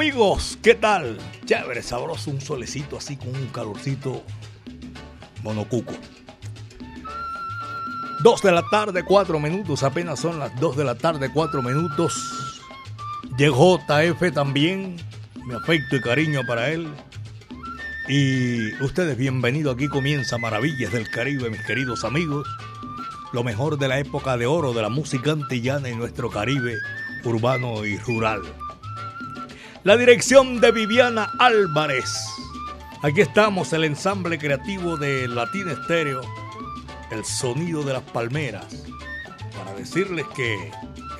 Amigos, ¿qué tal? Chévere, sabroso, un solecito así con un calorcito monocuco. Dos de la tarde, cuatro minutos, apenas son las dos de la tarde, cuatro minutos. Llegó JF también, mi afecto y cariño para él. Y ustedes bienvenidos, aquí comienza Maravillas del Caribe, mis queridos amigos. Lo mejor de la época de oro de la música antillana en nuestro Caribe urbano y rural. La dirección de Viviana Álvarez. Aquí estamos, el ensamble creativo de Latina Estéreo, el sonido de las palmeras, para decirles que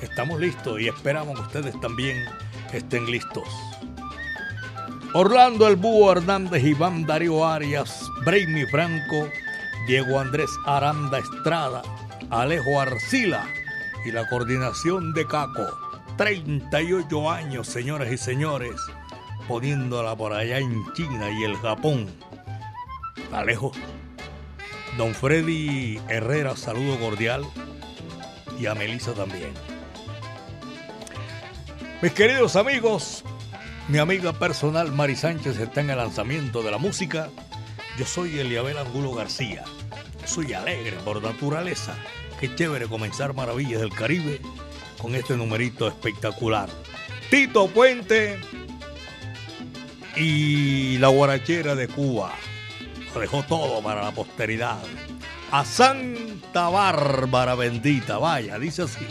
estamos listos y esperamos que ustedes también estén listos. Orlando El Búho Hernández, Iván Darío Arias, Brainy Franco, Diego Andrés Aranda Estrada, Alejo Arcila y la coordinación de Caco. 38 años, señoras y señores, poniéndola por allá en China y el Japón. Alejo. Don Freddy Herrera, saludo cordial. Y a Melissa también. Mis queridos amigos, mi amiga personal Mari Sánchez está en el lanzamiento de la música. Yo soy Eliabel Angulo García. Soy alegre por naturaleza. Qué chévere comenzar Maravillas del Caribe con este numerito espectacular. Tito Puente y la guarachera de Cuba. Lo dejó todo para la posteridad. A Santa Bárbara bendita, vaya, dice así.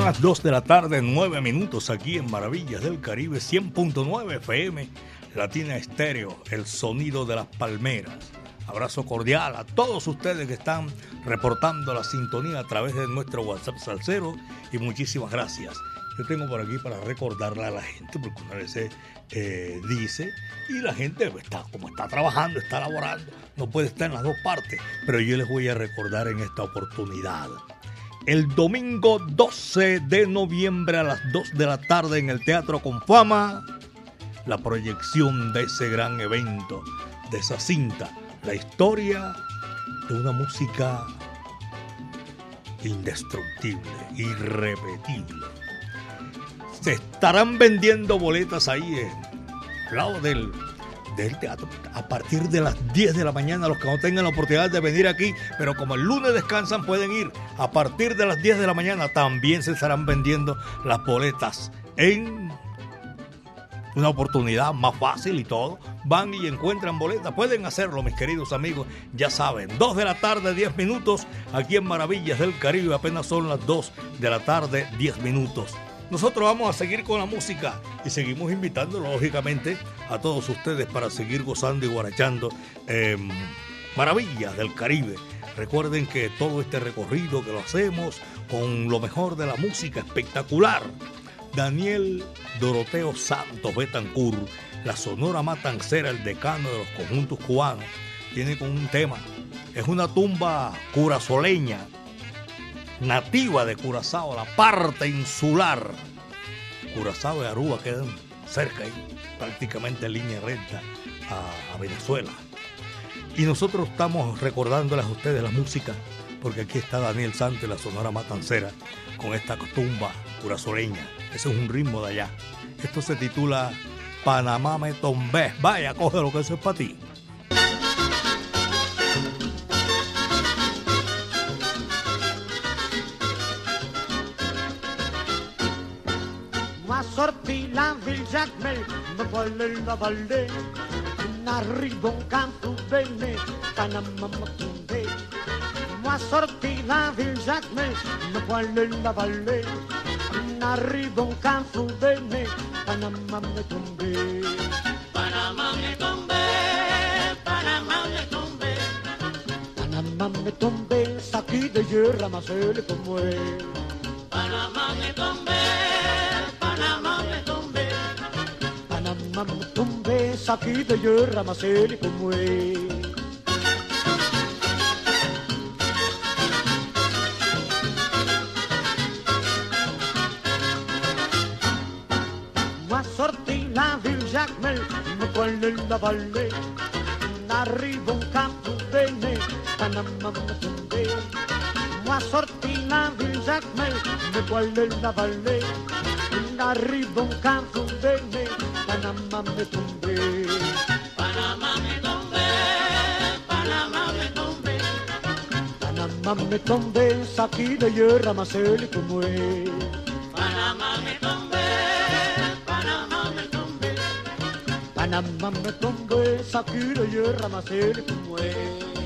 Son las 2 de la tarde, 9 minutos aquí en Maravillas del Caribe, 100.9 FM, Latina Estéreo, el sonido de las palmeras. Abrazo cordial a todos ustedes que están reportando la sintonía a través de nuestro WhatsApp Salcero y muchísimas gracias. Yo tengo por aquí para recordarle a la gente, porque una vez se eh, dice, y la gente está como está trabajando, está laborando, no puede estar en las dos partes, pero yo les voy a recordar en esta oportunidad el domingo 12 de noviembre a las 2 de la tarde en el Teatro con Fama, la proyección de ese gran evento, de esa cinta, la historia de una música indestructible, irrepetible. Se estarán vendiendo boletas ahí al lado del del teatro a partir de las 10 de la mañana. Los que no tengan la oportunidad de venir aquí, pero como el lunes descansan, pueden ir a partir de las 10 de la mañana. También se estarán vendiendo las boletas en una oportunidad más fácil y todo. Van y encuentran boletas. Pueden hacerlo, mis queridos amigos. Ya saben, 2 de la tarde, 10 minutos. Aquí en Maravillas del Caribe apenas son las 2 de la tarde, 10 minutos. Nosotros vamos a seguir con la música y seguimos invitando, lógicamente, a todos ustedes para seguir gozando y guarachando maravillas del Caribe. Recuerden que todo este recorrido que lo hacemos con lo mejor de la música espectacular. Daniel Doroteo Santos Betancur, la Sonora Matancera, el decano de los conjuntos cubanos, tiene con un tema. Es una tumba curazoleña nativa de Curazao, la parte insular. Curazao y Aruba quedan cerca y prácticamente en línea recta a, Venezuela. Y nosotros estamos recordándoles a ustedes la música, porque aquí está Daniel Santos, la Sonora Matancera, con esta tumba curazoleña. Ese es un ritmo de allá. Esto se titula Panamá me tombé. Vaya, coge lo que eso es para ti. il Giacomello vuole il valle n'arrivo un canto bene panamma moi sorti la vil valle un canto bene panamma tunde panamma tunde panamma tunde panamma tunde sacchi de jura ma seul pour moi panamma tunde panamma Panama tumbe saki de yerra maseli como Moi sorti la ville Jacmel, me quelle la valle, n'arrivo un campo bene, Panama tumbe. Moi sorti la ville Panamá me tumbé. Panamá me tumbé, Panamá me tumbé. Panamá me tumbé, saquí de hierra más el como es. Panamá me tumbé, Panamá me tumbé. Panamá me tumbé, saquí de hierra más el como es.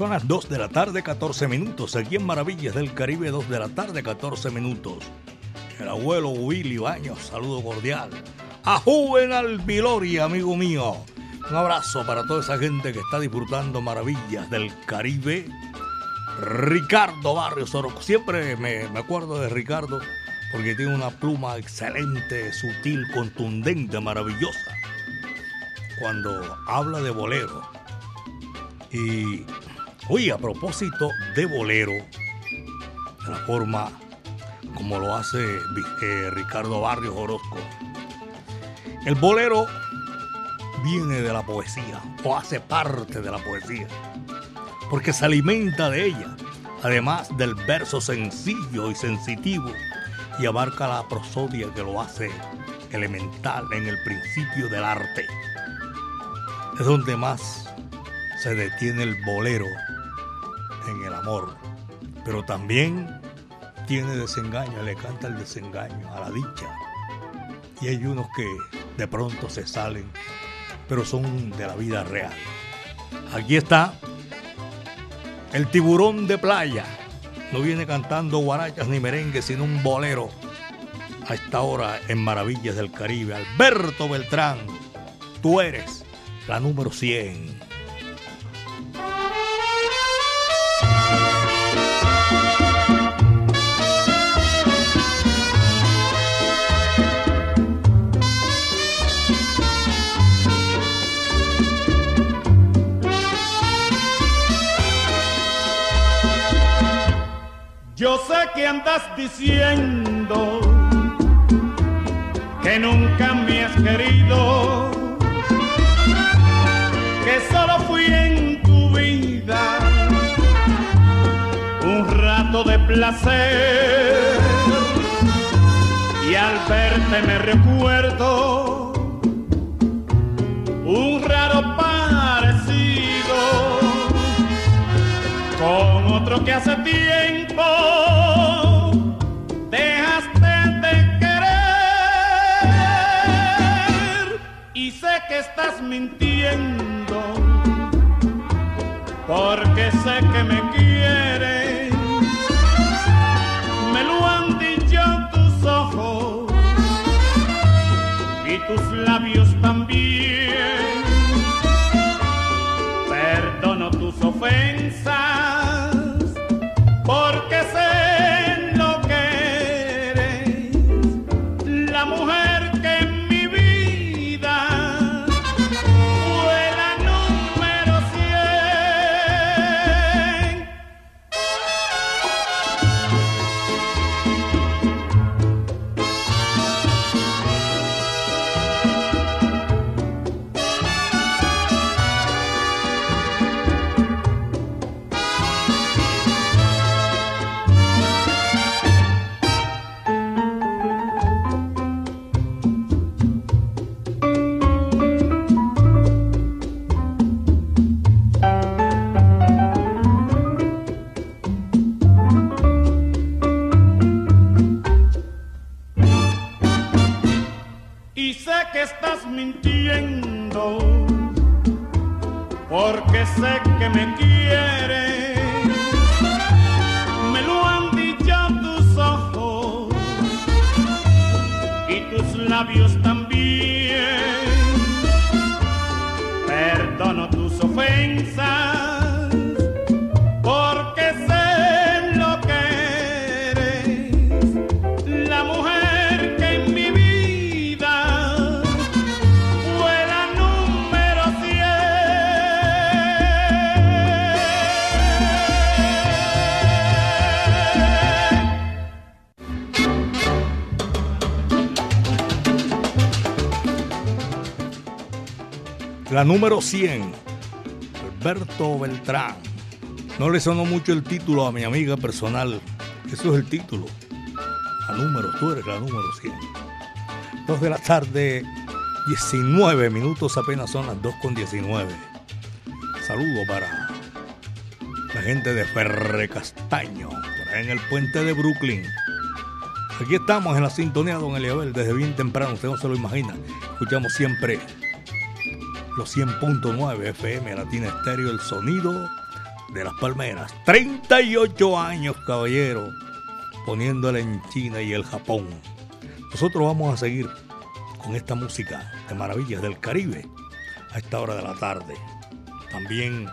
Son las 2 de la tarde, 14 minutos. Aquí en Maravillas del Caribe, 2 de la tarde, 14 minutos. El abuelo Willy Baños, saludo cordial. A Juvenal Vilori, amigo mío. Un abrazo para toda esa gente que está disfrutando Maravillas del Caribe. Ricardo Barrios Oroco. Siempre me, me acuerdo de Ricardo porque tiene una pluma excelente, sutil, contundente, maravillosa. Cuando habla de bolero. Y, oye, a propósito de bolero, de la forma como lo hace eh, Ricardo Barrios Orozco. El bolero viene de la poesía o hace parte de la poesía, porque se alimenta de ella, además del verso sencillo y sensitivo, y abarca la prosodia que lo hace elemental en el principio del arte. Es donde más se detiene el bolero en el amor, pero también tiene desengaño, le canta el desengaño a la dicha. Y hay unos que de pronto se salen, pero son de la vida real. Aquí está el tiburón de playa. No viene cantando guarachas ni merengue, sino un bolero. A esta hora en Maravillas del Caribe, Alberto Beltrán, tú eres la número 100. Yo sé que andas diciendo que nunca me has querido, que solo fui en tu vida un rato de placer. Y al verte me recuerdo un raro que hace tiempo dejaste de querer y sé que estás mintiendo porque sé que me quieres. Me lo han dicho tus ojos y tus labios también. Perdono tus ofensas porque La número 100, Alberto Beltrán. No le sonó mucho el título a mi amiga personal. Eso es el título. La número, tú eres la número 100. Dos de la tarde, 19 minutos, apenas son las 2 con 19. Saludo para la gente de Ferre Castaño, en el puente de Brooklyn. Aquí estamos en la sintonía, don Eliabel, desde bien temprano, usted no se lo imagina. Escuchamos siempre los 100.9 FM Latina Estéreo, el sonido de las Palmeras. 38 años, caballero, poniéndole en China y el Japón. Nosotros vamos a seguir con esta música de Maravillas del Caribe a esta hora de la tarde. También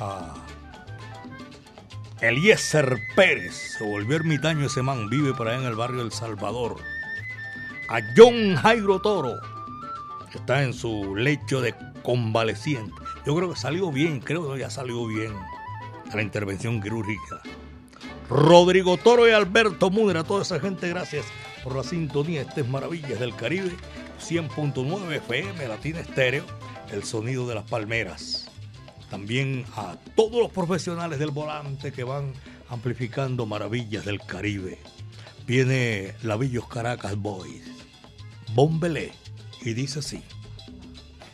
a Eliezer Pérez, se volvió ermitaño ese man, vive por allá en el barrio El Salvador. A John Jairo Toro, está en su lecho de convaleciente. Yo creo que salió bien, creo que ya salió bien la intervención quirúrgica. Rodrigo Toro y Alberto Mudra, toda esa gente, gracias por la sintonía. Este es Maravillas del Caribe, 100.9 FM, Latina Estéreo, el sonido de las palmeras. También a todos los profesionales del volante que van amplificando Maravillas del Caribe. Viene Lavillos Caracas Boys, Bombelé, y dice así.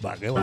Va, que va.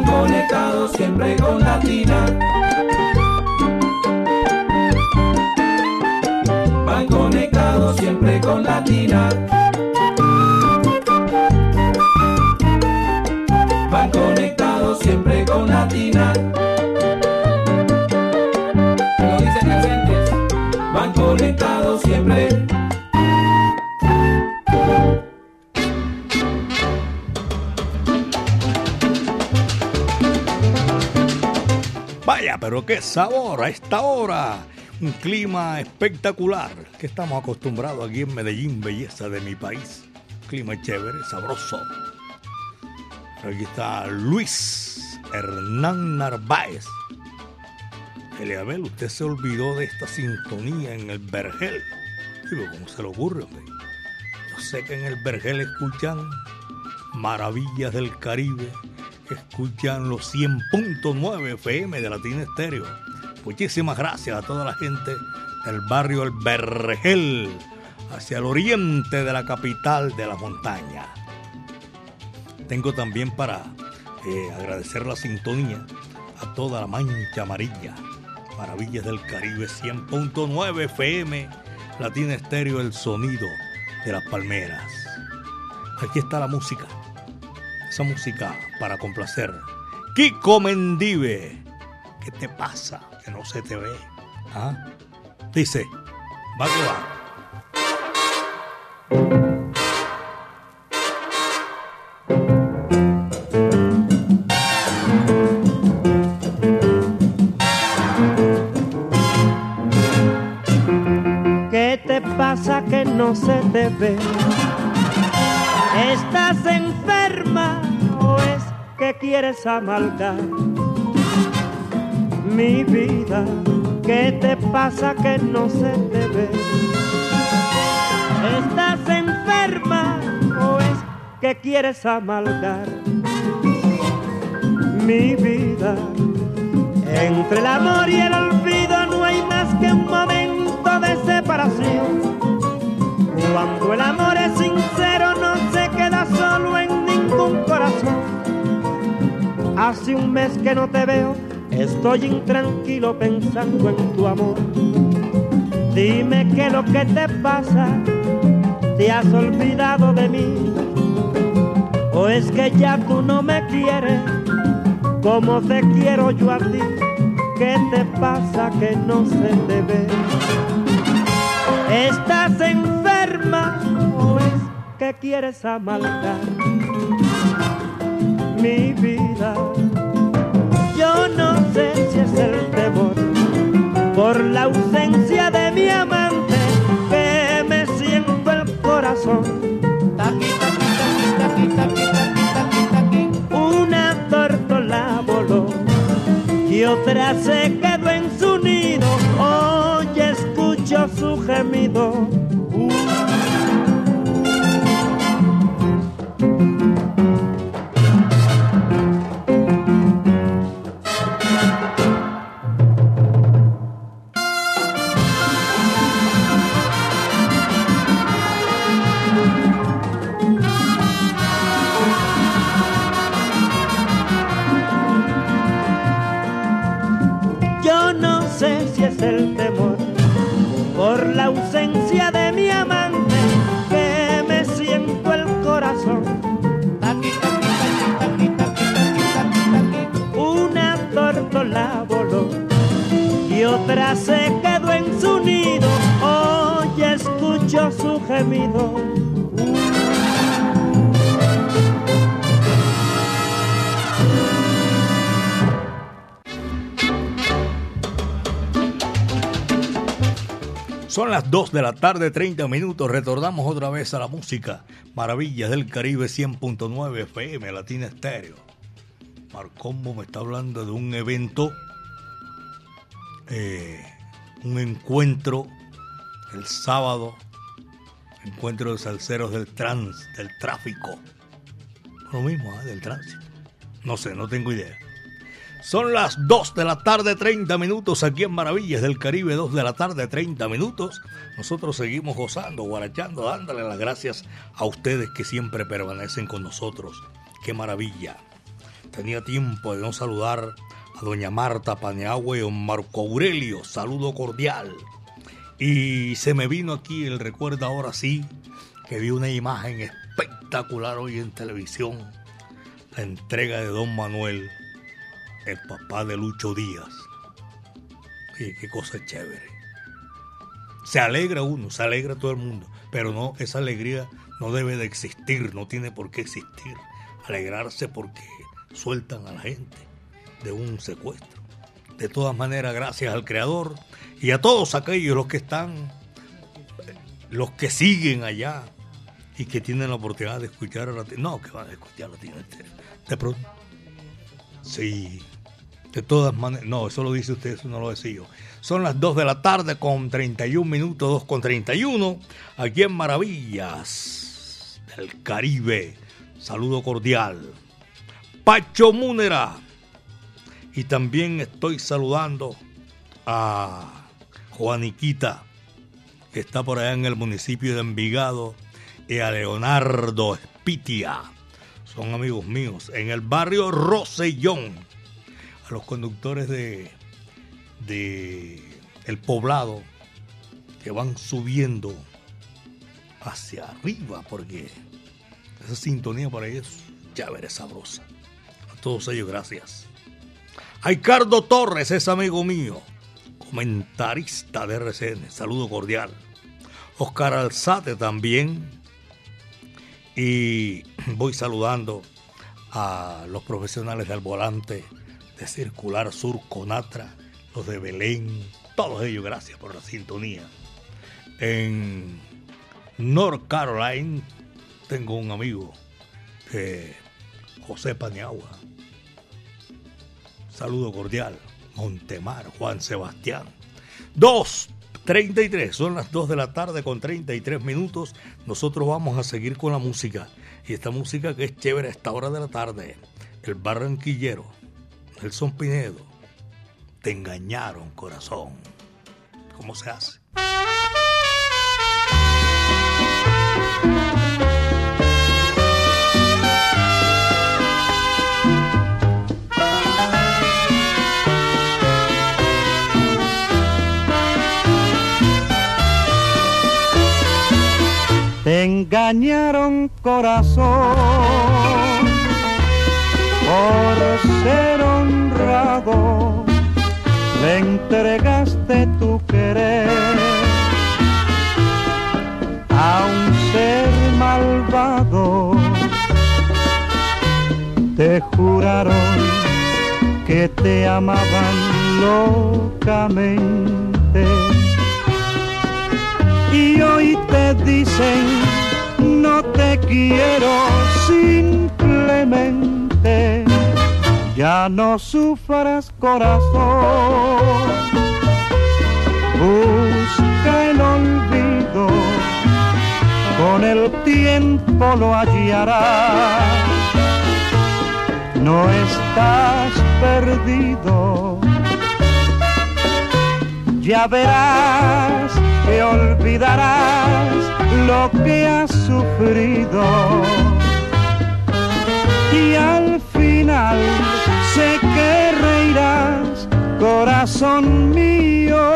Van conectados siempre con Latina. Van conectados siempre con Latina. Pero qué sabor a esta hora. Un clima espectacular que estamos acostumbrados aquí en Medellín, belleza de mi país. Clima chévere, sabroso. Aquí está Luis Hernán Narváez. Eliabel, usted se olvidó de esta sintonía en el Vergel. Digo, ¿cómo se le ocurre? Yo sé que en el Vergel escuchan Maravillas del Caribe, escuchan los 100.9 FM de Latina Estéreo. Muchísimas gracias a toda la gente del barrio El Vergel, hacia el oriente de la capital de la montaña. Tengo también para eh, agradecer la sintonía a toda la mancha amarilla. Maravillas del Caribe 100.9 FM, Latina Estéreo, el sonido de las palmeras. Aquí está la música. Esa música para complacer. Kiko Mendive. ¿Qué te pasa? Que no se te ve. ¿Ah? Dice, va que va. ¿Qué te pasa que no se te ve? ¿Estás enferma o es que quieres amalgar? Mi vida, ¿qué te pasa que no se te ve? ¿Estás enferma o es que quieres amalgar? Mi vida, entre el amor y el olvido no hay más que un momento de separación. Cuando el amor es sincero Hace un mes que no te veo, estoy intranquilo pensando en tu amor. Dime qué es lo que te pasa, te has olvidado de mí. O es que ya tú no me quieres como te quiero yo a ti. ¿Qué te pasa que no se te ve? ¿Estás enferma o es que quieres amalgar mi vida? Yo no sé si es el temor por la ausencia de mi amante que me siento el corazón. Una tórtola voló y otra se quedó en su nido. Hoy escucho su gemido. El temor por la ausencia de mi amante que me siento el corazón. Una tórtola voló y otra se quedó en su nido. Hoy escucho su gemido. Son las 2 de la tarde, 30 minutos. Retornamos otra vez a la música. Maravillas del Caribe 100.9 FM, Latina Estéreo. Marcombo me está hablando de un evento, eh, un encuentro el sábado, encuentro de salseros del trans, del tráfico. Lo mismo, ¿eh? del tránsito. No sé, no tengo idea. Son las 2 de la tarde, 30 minutos aquí en Maravillas del Caribe, 2 de la tarde, 30 minutos. Nosotros seguimos gozando, guarachando, dándole las gracias a ustedes que siempre permanecen con nosotros. Qué maravilla. Tenía tiempo de no saludar a doña Marta Paneagua y don Marco Aurelio. Saludo cordial. Y se me vino aquí el recuerdo ahora sí, que vi una imagen espectacular hoy en televisión. La entrega de don Manuel el papá de Lucho Díaz. Oye, qué cosa chévere. Se alegra uno, se alegra todo el mundo, pero no, esa alegría no debe de existir, no tiene por qué existir. Alegrarse porque sueltan a la gente de un secuestro. De todas maneras, gracias al Creador y a todos aquellos los que están, los que siguen allá y que tienen la oportunidad de escuchar a la No, que van a escuchar a la De pronto. Sí. De todas maneras, no, eso lo dice usted, eso no lo decía yo. Son las 2 de la tarde con 31 minutos, 2 con 31, aquí en Maravillas del Caribe. Saludo cordial. Pacho Múnera. Y también estoy saludando a Juaniquita, que está por allá en el municipio de Envigado, y a Leonardo Espitia. Son amigos míos en el barrio Rosellón. A los conductores de, de el poblado que van subiendo hacia arriba porque esa sintonía para ellos ya veré sabrosa. A todos ellos, gracias. A Ricardo Torres es amigo mío, comentarista de RCN, saludo cordial. Oscar Alzate también. Y voy saludando a los profesionales del volante de Circular Sur Conatra, los de Belén, todos ellos, gracias por la sintonía. En North Carolina tengo un amigo, José Paniagua. Saludo cordial. Montemar, Juan Sebastián. 2.33, son las 2 de la tarde con 33 minutos. Nosotros vamos a seguir con la música. Y esta música que es chévere a esta hora de la tarde. El barranquillero, Nelson Pinedo. Te engañaron, corazón. ¿Cómo se hace? Engañaron corazón por ser honrado, le entregaste tu querer a un ser malvado. Te juraron que te amaban locamente y hoy te dicen no te quiero simplemente. Ya no sufras corazón. Busca el olvido. Con el tiempo lo hallarás. No estás perdido. Ya verás que olvidarás lo que has sufrido y al final sé que reirás, corazón mío.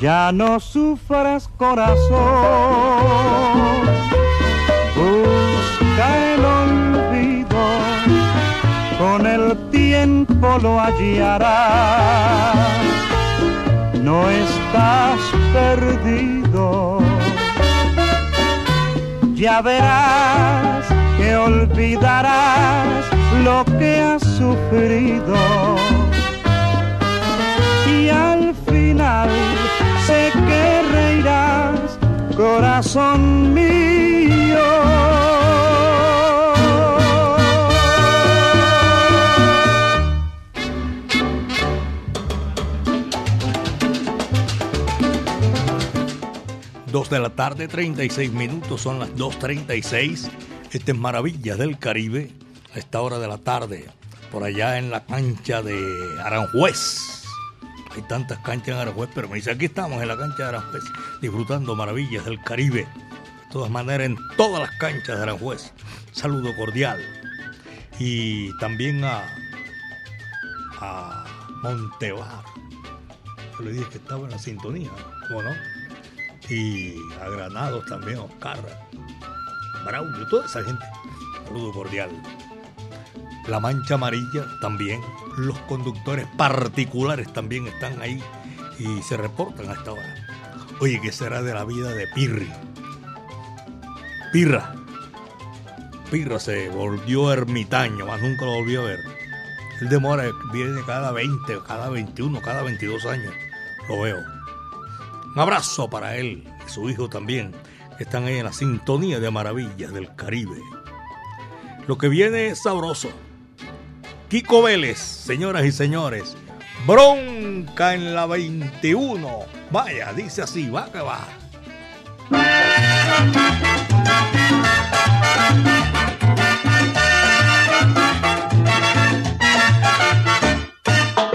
Ya no sufras corazón, busca el olvido, con el tiempo lo hallarás, no estás perdido. Ya verás que olvidarás lo que has sufrido. Y al final sé corazón mío. Dos de la tarde, 36 minutos, son las 2.36. Este es Maravillas del Caribe, a esta hora de la tarde. por allá en la cancha de Aranjuez. Hay tantas canchas en Aranjuez, pero me dice, aquí estamos en la cancha de Aranjuez, disfrutando maravillas del Caribe. De todas maneras, en todas las canchas de Aranjuez. Saludo cordial. Y también a, a Montevar. Yo le dije que estaba en la sintonía, ¿cómo no? Y a Granados también, Oscar, Braulio, toda esa gente. Saludo cordial. La mancha amarilla también. Los conductores particulares también están ahí y se reportan a esta hora. Oye, ¿qué será de la vida de Pirri? Pirra. Pirra se volvió ermitaño, más nunca lo volvió a ver. Él demora, viene cada 20, cada 21, cada 22 años. Lo veo. Un abrazo para él y su hijo también, están ahí en la sintonía de maravillas del Caribe. Lo que viene es sabroso. Kiko Vélez, señoras y señores. Bronca en la 21. Vaya, dice así, va que va.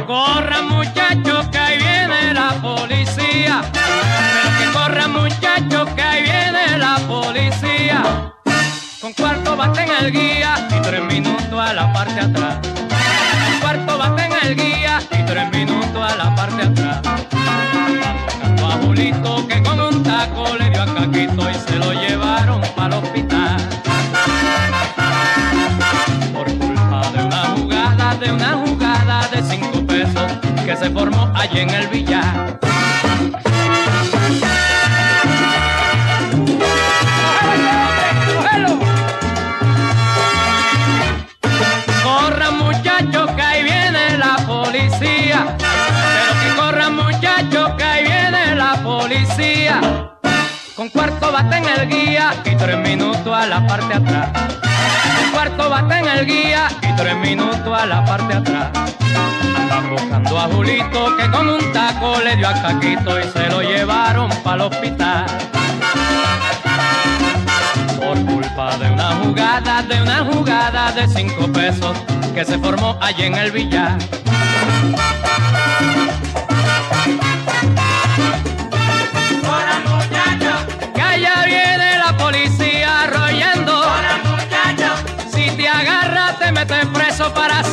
Corra muchachos que ahí viene la policía. Pero que corra muchachos que ahí viene la policía. Con cuarto bate en el guía y tres minutos a la parte atrás. El hospital. Por culpa de una jugada, de una jugada de cinco pesos que se formó allí en el billar. El guía y tres minutos a la parte atrás. Con cuarto bate en el guía y tres minutos a la parte atrás. Andan buscando a Julito que con un taco le dio a Caquito y se lo llevaron para el hospital. Por culpa de una jugada, de una jugada de cinco pesos que se formó allí en el billar. Para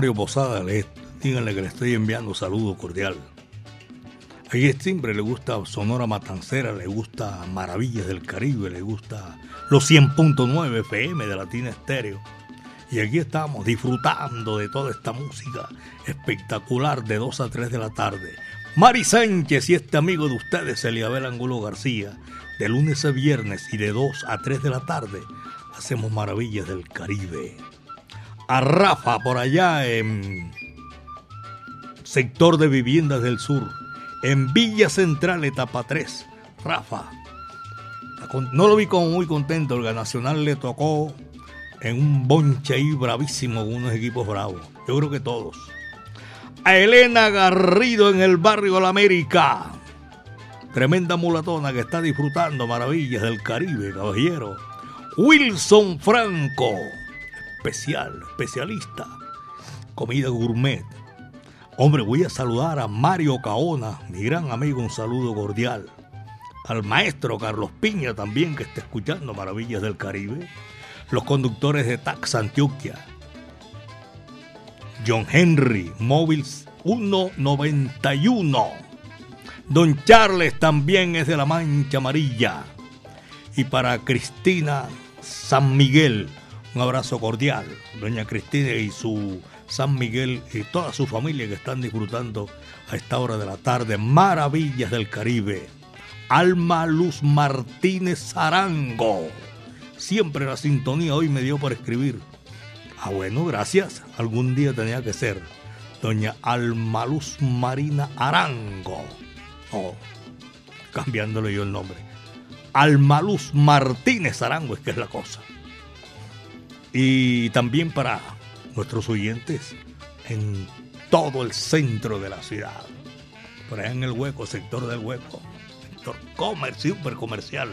Mario Posada, le, díganle que le estoy enviando saludo cordial. Es timbre, le gusta Sonora Matancera, le gusta Maravillas del Caribe, le gusta los 100.9 FM de Latina Estéreo. Y aquí estamos disfrutando de toda esta música espectacular de 2 a 3 de la tarde. Mari Sánchez y este amigo de ustedes, Eliabel Angulo García, de lunes a viernes y de 2 a 3 de la tarde, hacemos Maravillas del Caribe a Rafa por allá en sector de viviendas del sur, en Villa Central, etapa 3. Rafa, no lo vi como muy contento, el Nacional le tocó en un bonche ahí bravísimo con unos equipos bravos. Yo creo que todos. A Elena Garrido en el barrio La América. Tremenda mulatona que está disfrutando maravillas del Caribe, caballero. Wilson Franco especial, especialista, comida gourmet. Hombre, voy a saludar a Mario Caona, mi gran amigo, un saludo cordial. Al maestro Carlos Piña también, que está escuchando Maravillas del Caribe. Los conductores de Tax Antioquia. John Henry, Móviles 191. Don Charles también es de la Mancha Amarilla. Y para Cristina San Miguel, un abrazo cordial. Doña Cristina y su San Miguel y toda su familia que están disfrutando a esta hora de la tarde maravillas del Caribe. Alma Luz Martínez Arango. Siempre la sintonía hoy me dio por escribir. Ah, bueno, gracias. Algún día tenía que ser. Doña Alma Luz Marina Arango. Oh, cambiándole yo el nombre. Almaluz Martínez Arango es que es la cosa. Y también para nuestros oyentes en todo el centro de la ciudad. Por allá en el hueco, sector del hueco, sector comercio, super comercial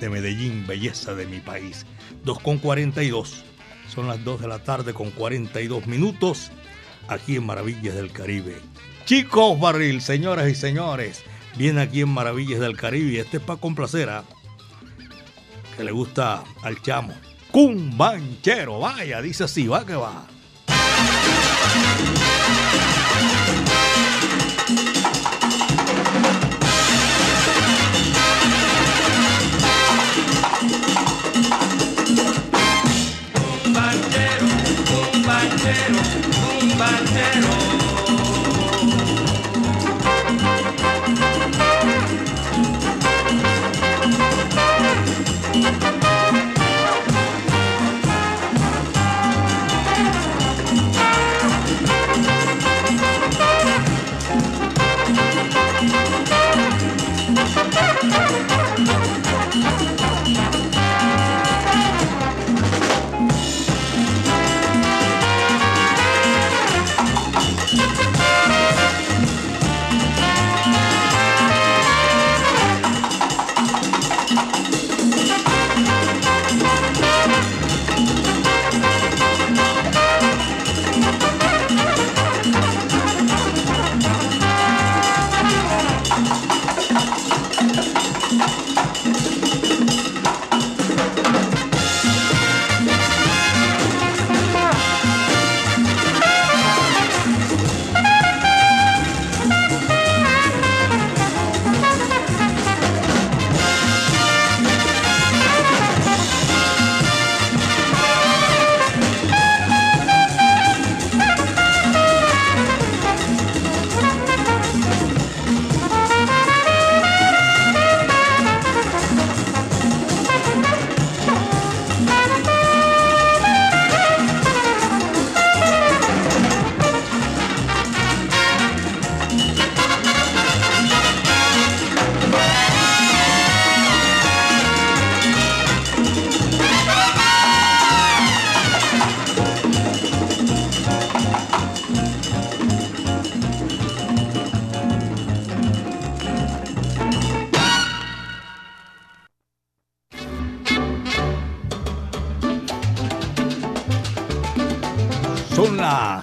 de Medellín, belleza de mi país. 2 con 42. Son las 2 de la tarde con 42 minutos aquí en Maravillas del Caribe. Chicos Barril, señoras y señores, viene aquí en Maravillas del Caribe este es para complacer a que le gusta al chamo. Cumbanchero, vaya, dice así, va que va.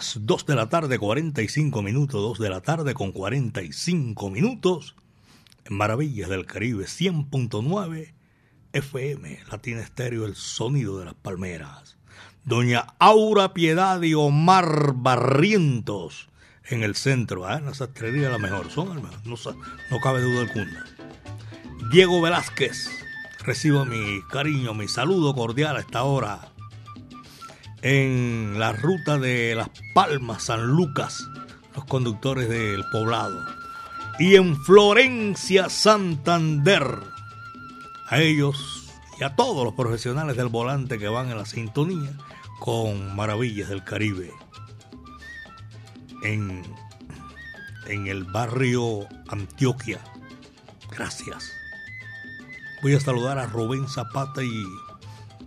Las 2 de la tarde, 45 minutos, 2 de la tarde con 45 minutos. En Maravillas del Caribe 100.9 FM, Latina Estéreo, el sonido de las palmeras. Doña Aura Piedad y Omar Barrientos en el centro, ¿eh? la sastrería la mejor, son el mejor, no, no cabe duda alguna. Diego Velázquez, recibo mi cariño, mi saludo cordial a esta hora en la ruta de Las Palmas, San Lucas, los conductores del poblado. Y en Florencia, Santander, a ellos y a todos los profesionales del volante que van en la sintonía con Maravillas del Caribe. En, en el barrio Antioquia. Gracias. Voy a saludar a Rubén Zapata y,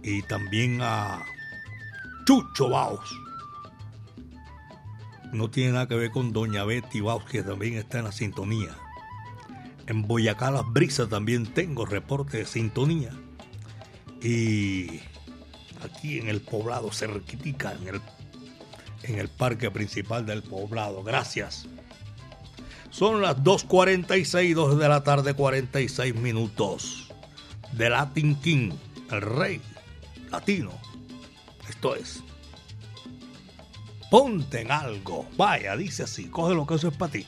y también a Chucho Baos. No tiene nada que ver con Doña Betty Baos, que también está en la sintonía. En Boyacá Las Brisas también tengo reporte de sintonía. Y aquí en el poblado, cerquitica, en el, en el parque principal del poblado. Gracias Son las 2.46, 2 de la tarde, 46 minutos. De Latin King, el rey latino. Esto es. Ponte en algo. Vaya, dice así, coge lo que eso es para ti.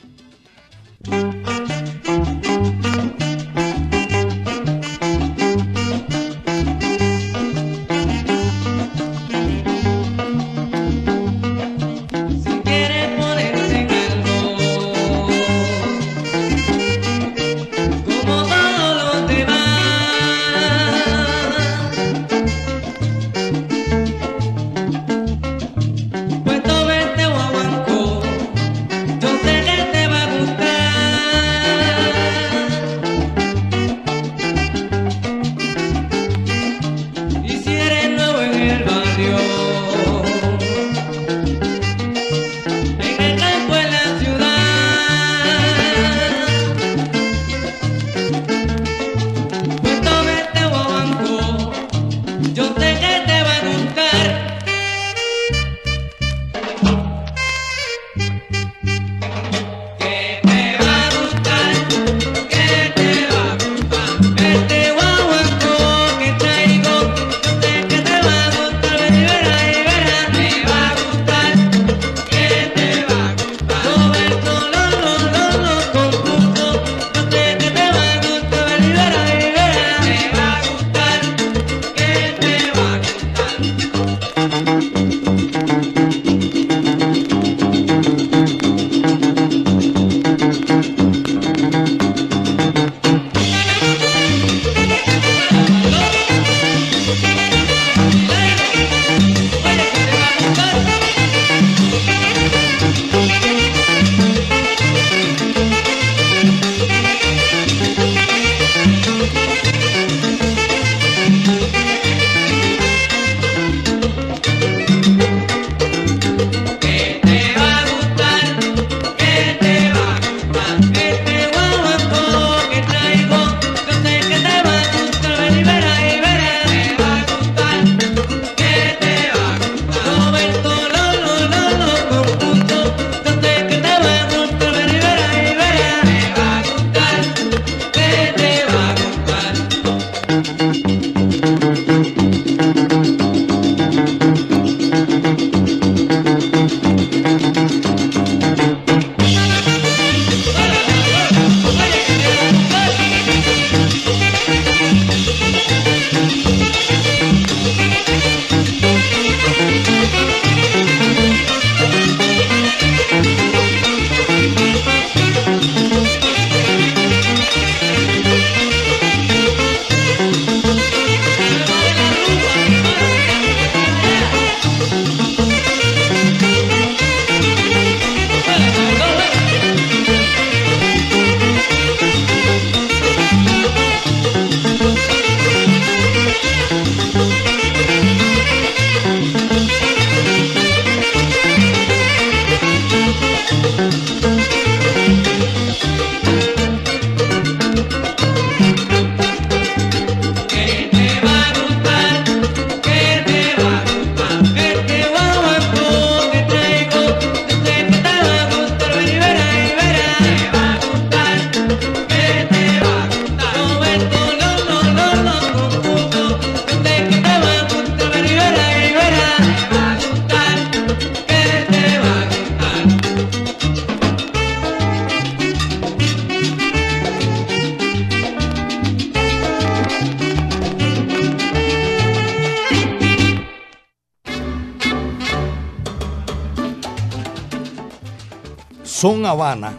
Son Habana,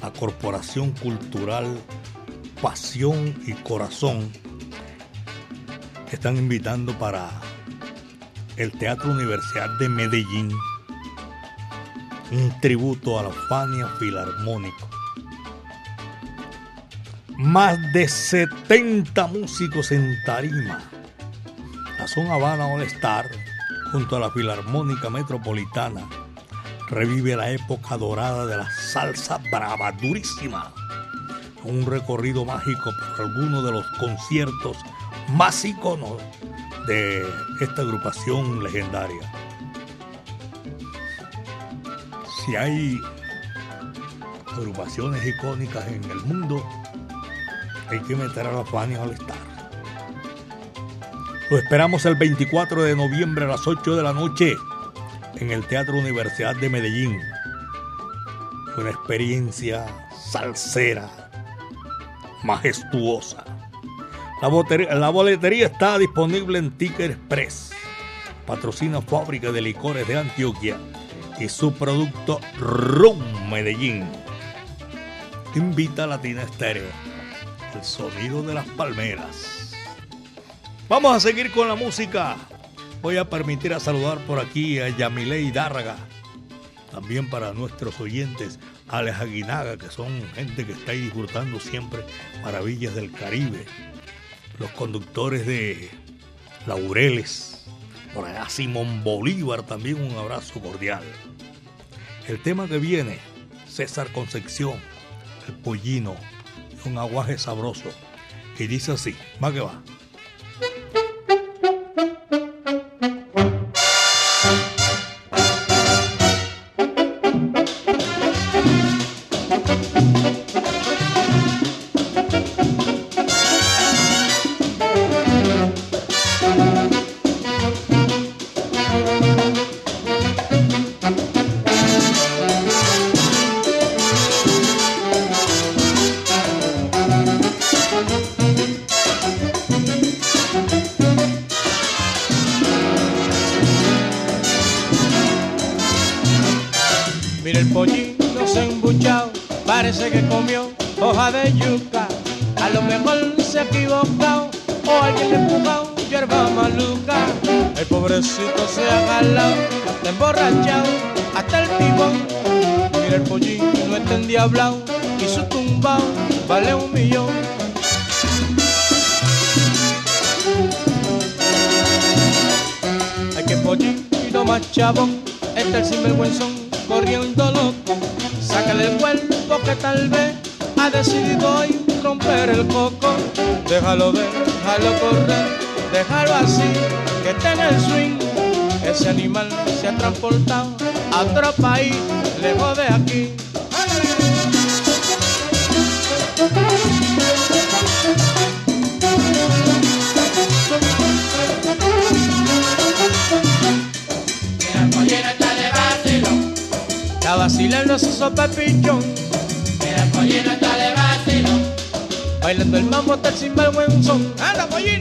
la Corporación Cultural Pasión y Corazón, están invitando para el Teatro Universidad de Medellín un tributo a la Fania Filarmónico. Más de 70 músicos en tarima. La Son Habana All Star, junto a la Filarmónica Metropolitana, revive la época dorada de la salsa brava, durísima. Un recorrido mágico por algunos de los conciertos más iconos de esta agrupación legendaria. Si hay agrupaciones icónicas en el mundo, hay que meter a la Fania al estar. Lo esperamos el 24 de noviembre a las 8 de la noche en el Teatro Universidad de Medellín. Una experiencia salsera, majestuosa. La, boletería está disponible en Ticket Express. Patrocina Fábrica de Licores de Antioquia y su producto Rum Medellín. Invita a Latina Estéreo. El sonido de las palmeras. Vamos a seguir con la música. Voy a permitir a saludar por aquí a Yamilei Dárraga. También para nuestros oyentes, Alex Aguinaga, que son gente que está ahí disfrutando siempre maravillas del Caribe. Los conductores de Laureles. Por allá Simón Bolívar también un abrazo cordial. El tema que viene, César Concepción, el pollino, un aguaje sabroso. Y dice así, va que va.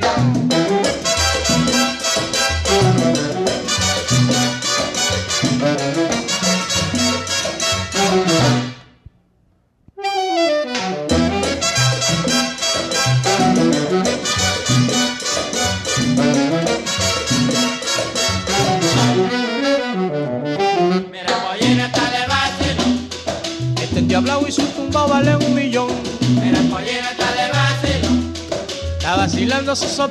freedom.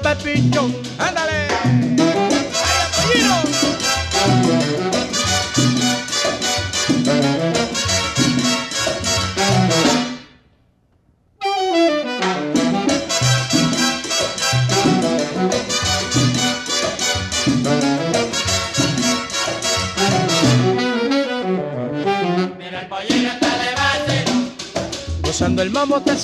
Vacilando su sopa pichón. ¡Ándale! ¡Ay, pollino! Gozando el mambo hasta el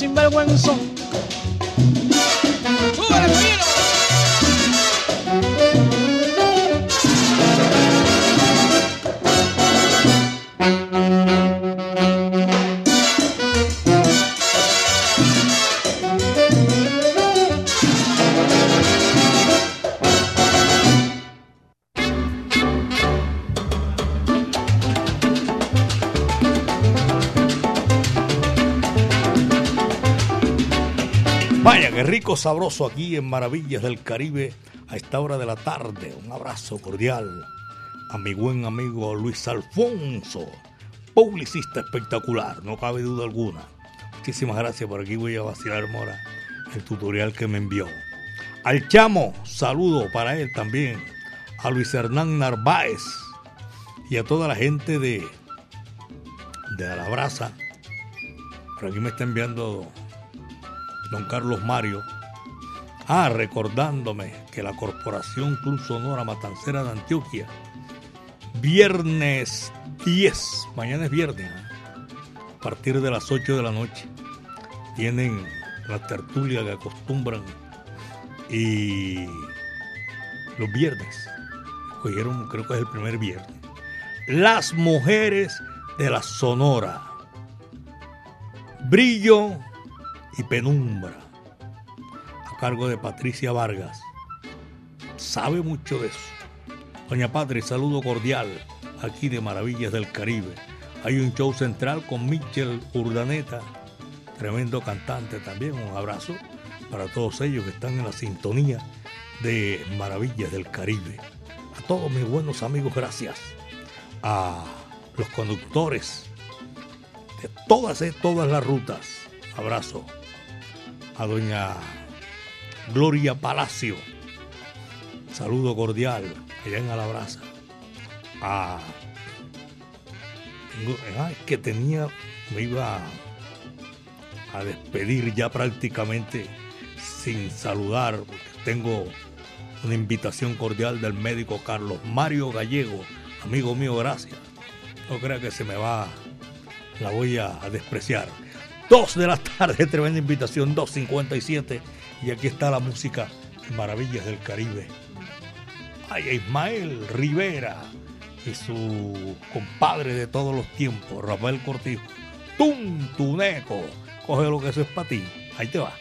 sabroso aquí en Maravillas del Caribe a esta hora de la tarde. Un abrazo cordial a mi buen amigo Luis Alfonso, publicista espectacular, no cabe duda alguna. Muchísimas gracias, por aquí voy a vacilar Mora el tutorial que me envió. Al Chamo, saludo para él también. A Luis Hernán Narváez y a toda la gente de, de Alabraza. Por aquí me está enviando don Carlos Mario. Ah, recordándome que la Corporación Club Sonora Matancera de Antioquia, viernes 10, mañana es viernes, ¿ah? a partir de las 8 de la noche tienen la tertulia que acostumbran y los viernes, cogieron creo que es el primer viernes, las mujeres de la Sonora, brillo y penumbra, cargo de Patricia Vargas. Sabe mucho de eso. Doña Patri, saludo cordial aquí de Maravillas del Caribe. Hay un show central con Michel Urdaneta, tremendo cantante también. Un abrazo para todos ellos que están en la sintonía de Maravillas del Caribe. A todos mis buenos amigos, gracias. A los conductores de todas, eh, todas las rutas. Abrazo. A doña Gloria Palacio. Saludo cordial allá en Alabraza. A tengo- ah, que tenía, me iba a despedir ya prácticamente sin saludar, porque tengo una invitación cordial del médico Carlos Mario Gallego, amigo mío, gracias. No crea que se me va, la voy a, a despreciar. Dos de la tarde, tremenda invitación, 2.57, y aquí está la música Maravillas del Caribe. Ay, Ismael Rivera y su compadre de todos los tiempos, Rafael Cortijo. Tuntuneco, coge lo que eso es para ti. Ahí te va.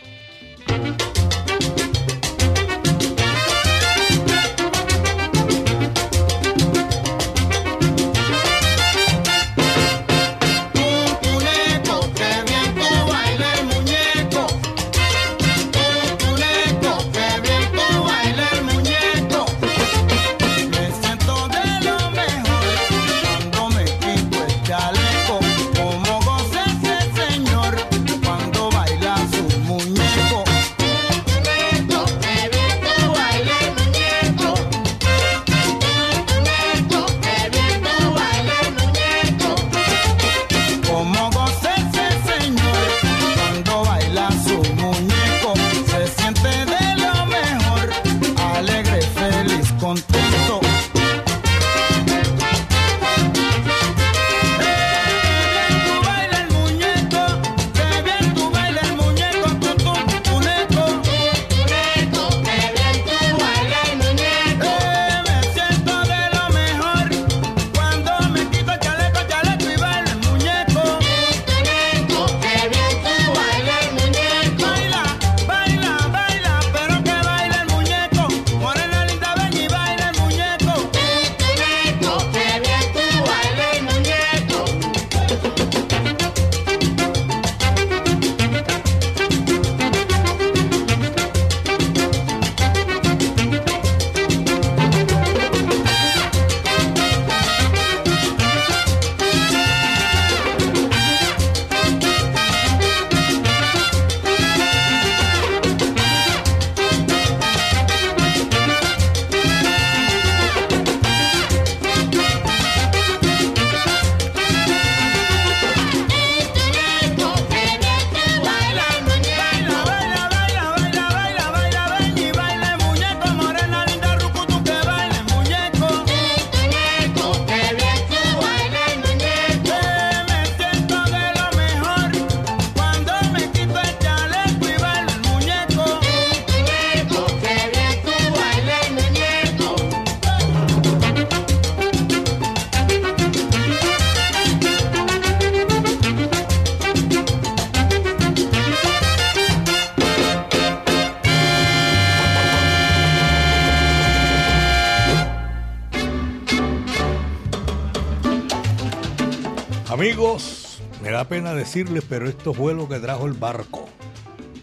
Decirles, pero esto fue lo que trajo el barco.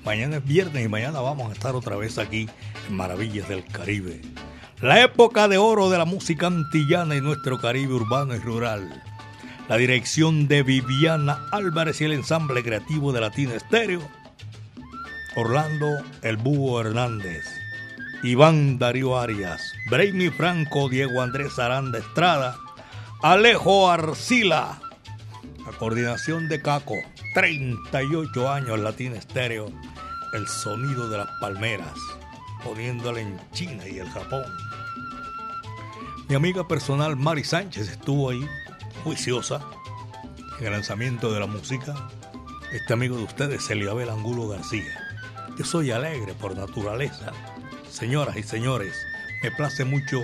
Mañana es viernes y mañana vamos a estar otra vez aquí en Maravillas del Caribe. La época de oro de la música antillana y nuestro Caribe urbano y rural. La dirección de Viviana Álvarez y el ensamble creativo de Latina Estéreo. Orlando El Búho Hernández. Iván Darío Arias. Brainy Franco, Diego Andrés Aranda Estrada. Alejo Arcila. La coordinación de Caco, 38 años Latina Estéreo, el sonido de las palmeras, poniéndole en China y el Japón. Mi amiga personal Mari Sánchez estuvo ahí, juiciosa, en el lanzamiento de la música, este amigo de ustedes, Eliabel Angulo García. Yo soy alegre por naturaleza. Señoras y señores, me place mucho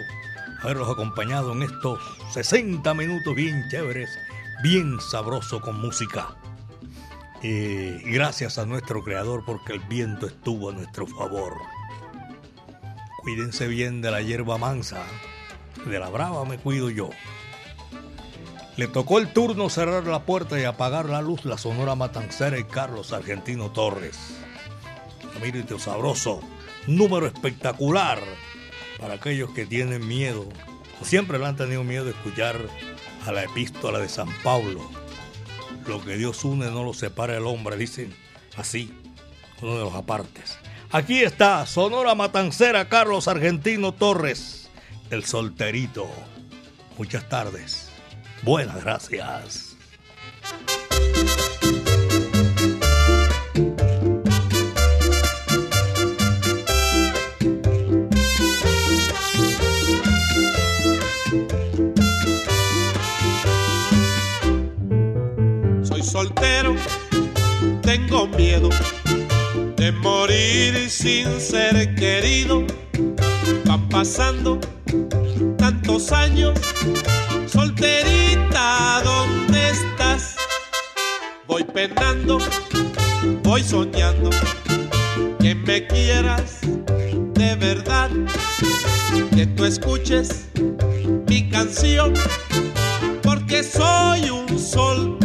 haberlos acompañado en estos 60 minutos bien chéveres, bien sabroso con música. Eh, gracias a nuestro creador porque el viento estuvo a nuestro favor. Cuídense bien de la hierba mansa, de la brava me cuido yo. Le tocó el turno cerrar la puerta y apagar la luz la Sonora Matancera y Carlos Argentino Torres. Mírate sabroso, número espectacular para aquellos que tienen miedo o siempre le han tenido miedo de escuchar a la epístola de San Pablo. Lo que Dios une no lo separa el hombre, dicen así, uno de los apartes. Aquí está Sonora Matancera Carlos Argentino Torres, el solterito. Muchas tardes. Buenas gracias. Soltero, tengo miedo de morir sin ser querido. Van pasando tantos años, solterita, ¿dónde estás? Voy penando, voy soñando que me quieras de verdad, que tú escuches mi canción, porque soy un soltero.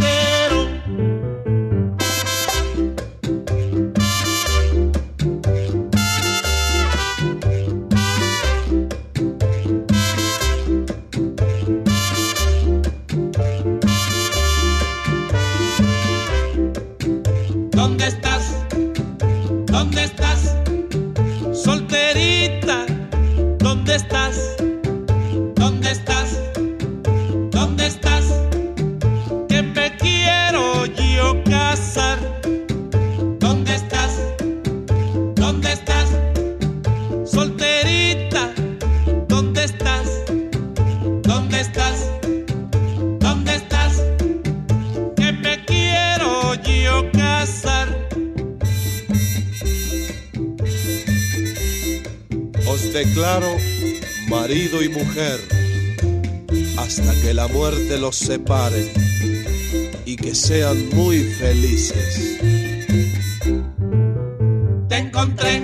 Hasta que la muerte los separe y que sean muy felices. Te encontré,